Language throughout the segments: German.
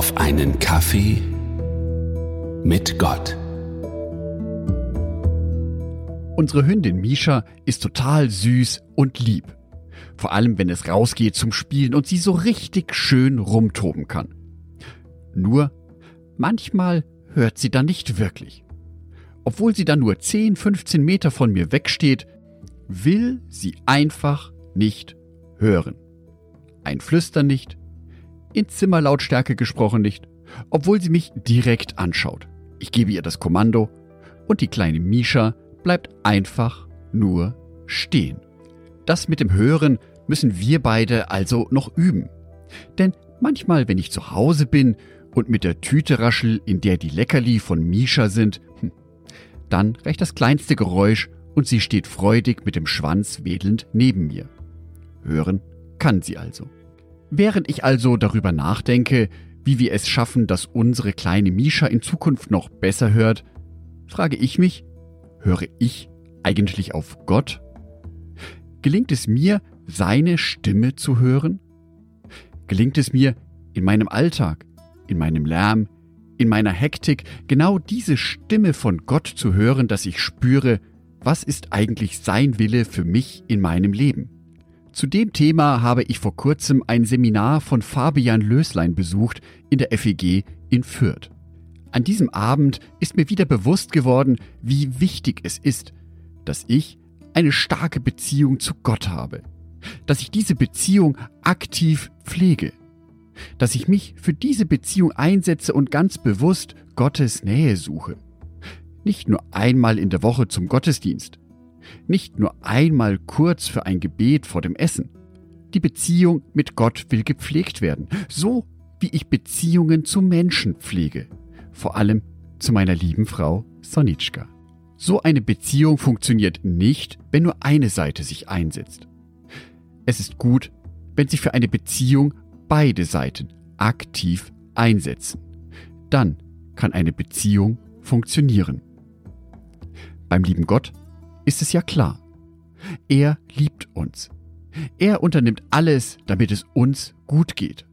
auf einen Kaffee mit Gott. Unsere Hündin Misha ist total süß und lieb. Vor allem, wenn es rausgeht zum Spielen und sie so richtig schön rumtoben kann. Nur, manchmal hört sie dann nicht wirklich. Obwohl sie dann nur 10, 15 Meter von mir wegsteht, will sie einfach nicht hören. Ein Flüstern nicht, in Zimmerlautstärke gesprochen nicht, obwohl sie mich direkt anschaut. Ich gebe ihr das Kommando und die kleine Misha bleibt einfach nur stehen. Das mit dem Hören müssen wir beide also noch üben. Denn manchmal, wenn ich zu Hause bin und mit der Tüte raschel, in der die Leckerli von Misha sind, hm, dann reicht das kleinste Geräusch und sie steht freudig mit dem Schwanz wedelnd neben mir. Hören kann sie also. Während ich also darüber nachdenke, wie wir es schaffen, dass unsere kleine Misha in Zukunft noch besser hört, frage ich mich, höre ich eigentlich auf Gott? Gelingt es mir, seine Stimme zu hören? Gelingt es mir, in meinem Alltag, in meinem Lärm, in meiner Hektik genau diese Stimme von Gott zu hören, dass ich spüre, was ist eigentlich sein Wille für mich in meinem Leben? Zu dem Thema habe ich vor kurzem ein Seminar von Fabian Löslein besucht in der FEG in Fürth. An diesem Abend ist mir wieder bewusst geworden, wie wichtig es ist, dass ich eine starke Beziehung zu Gott habe, dass ich diese Beziehung aktiv pflege, dass ich mich für diese Beziehung einsetze und ganz bewusst Gottes Nähe suche. Nicht nur einmal in der Woche zum Gottesdienst, nicht nur einmal kurz für ein Gebet vor dem Essen. Die Beziehung mit Gott will gepflegt werden, so wie ich Beziehungen zu Menschen pflege, vor allem zu meiner lieben Frau Sonitschka. So eine Beziehung funktioniert nicht, wenn nur eine Seite sich einsetzt. Es ist gut, wenn sich für eine Beziehung beide Seiten aktiv einsetzen. Dann kann eine Beziehung funktionieren. Beim lieben Gott ist es ja klar. Er liebt uns. Er unternimmt alles, damit es uns gut geht.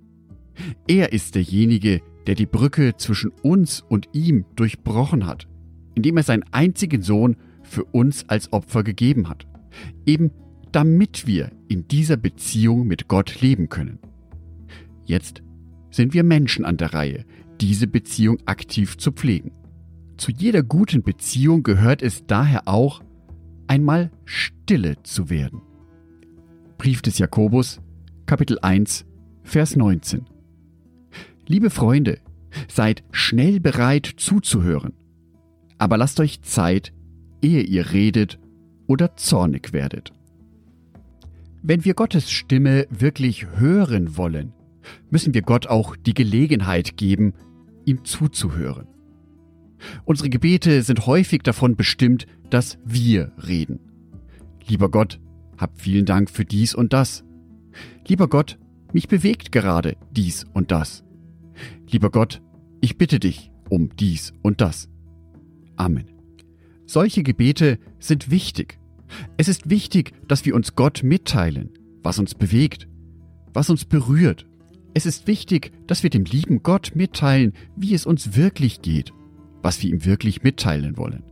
Er ist derjenige, der die Brücke zwischen uns und ihm durchbrochen hat, indem er seinen einzigen Sohn für uns als Opfer gegeben hat, eben damit wir in dieser Beziehung mit Gott leben können. Jetzt sind wir Menschen an der Reihe, diese Beziehung aktiv zu pflegen. Zu jeder guten Beziehung gehört es daher auch, einmal stille zu werden. Brief des Jakobus, Kapitel 1, Vers 19. Liebe Freunde, seid schnell bereit zuzuhören, aber lasst euch Zeit, ehe ihr redet oder zornig werdet. Wenn wir Gottes Stimme wirklich hören wollen, müssen wir Gott auch die Gelegenheit geben, ihm zuzuhören. Unsere Gebete sind häufig davon bestimmt, dass wir reden. Lieber Gott, hab vielen Dank für dies und das. Lieber Gott, mich bewegt gerade dies und das. Lieber Gott, ich bitte dich um dies und das. Amen. Solche Gebete sind wichtig. Es ist wichtig, dass wir uns Gott mitteilen, was uns bewegt, was uns berührt. Es ist wichtig, dass wir dem lieben Gott mitteilen, wie es uns wirklich geht was wir ihm wirklich mitteilen wollen.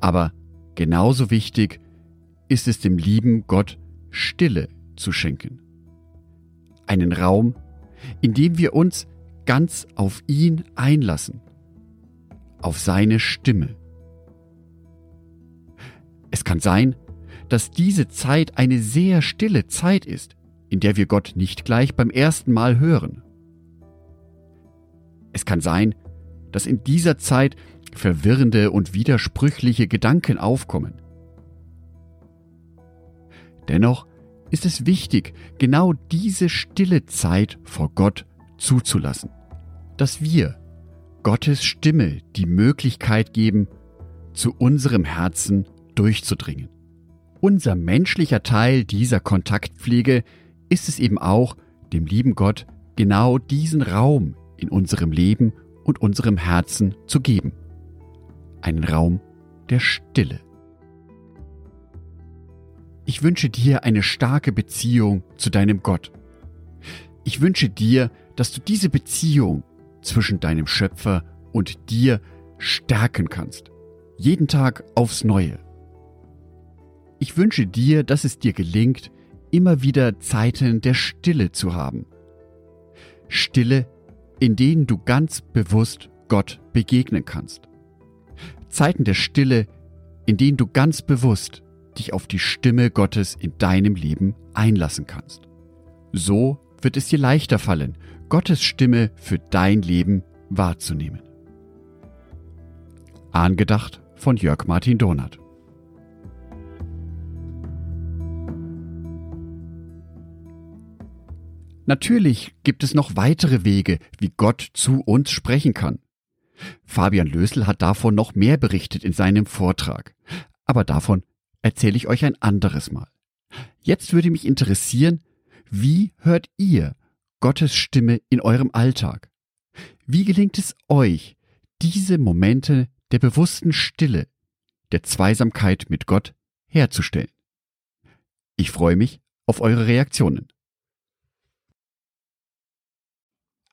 Aber genauso wichtig ist es dem lieben Gott Stille zu schenken. Einen Raum, in dem wir uns ganz auf ihn einlassen, auf seine Stimme. Es kann sein, dass diese Zeit eine sehr stille Zeit ist, in der wir Gott nicht gleich beim ersten Mal hören. Es kann sein, dass in dieser Zeit verwirrende und widersprüchliche Gedanken aufkommen. Dennoch ist es wichtig, genau diese stille Zeit vor Gott zuzulassen, dass wir Gottes Stimme die Möglichkeit geben, zu unserem Herzen durchzudringen. Unser menschlicher Teil dieser Kontaktpflege ist es eben auch, dem lieben Gott genau diesen Raum in unserem Leben und unserem Herzen zu geben. Einen Raum der Stille. Ich wünsche dir eine starke Beziehung zu deinem Gott. Ich wünsche dir, dass du diese Beziehung zwischen deinem Schöpfer und dir stärken kannst. Jeden Tag aufs Neue. Ich wünsche dir, dass es dir gelingt, immer wieder Zeiten der Stille zu haben. Stille, in denen du ganz bewusst Gott begegnen kannst. Zeiten der Stille, in denen du ganz bewusst dich auf die Stimme Gottes in deinem Leben einlassen kannst. So wird es dir leichter fallen, Gottes Stimme für dein Leben wahrzunehmen. Angedacht von Jörg Martin Donath. Natürlich gibt es noch weitere Wege, wie Gott zu uns sprechen kann. Fabian Lösel hat davon noch mehr berichtet in seinem Vortrag. Aber davon erzähle ich euch ein anderes Mal. Jetzt würde mich interessieren, wie hört ihr Gottes Stimme in eurem Alltag? Wie gelingt es euch, diese Momente der bewussten Stille, der Zweisamkeit mit Gott herzustellen? Ich freue mich auf eure Reaktionen.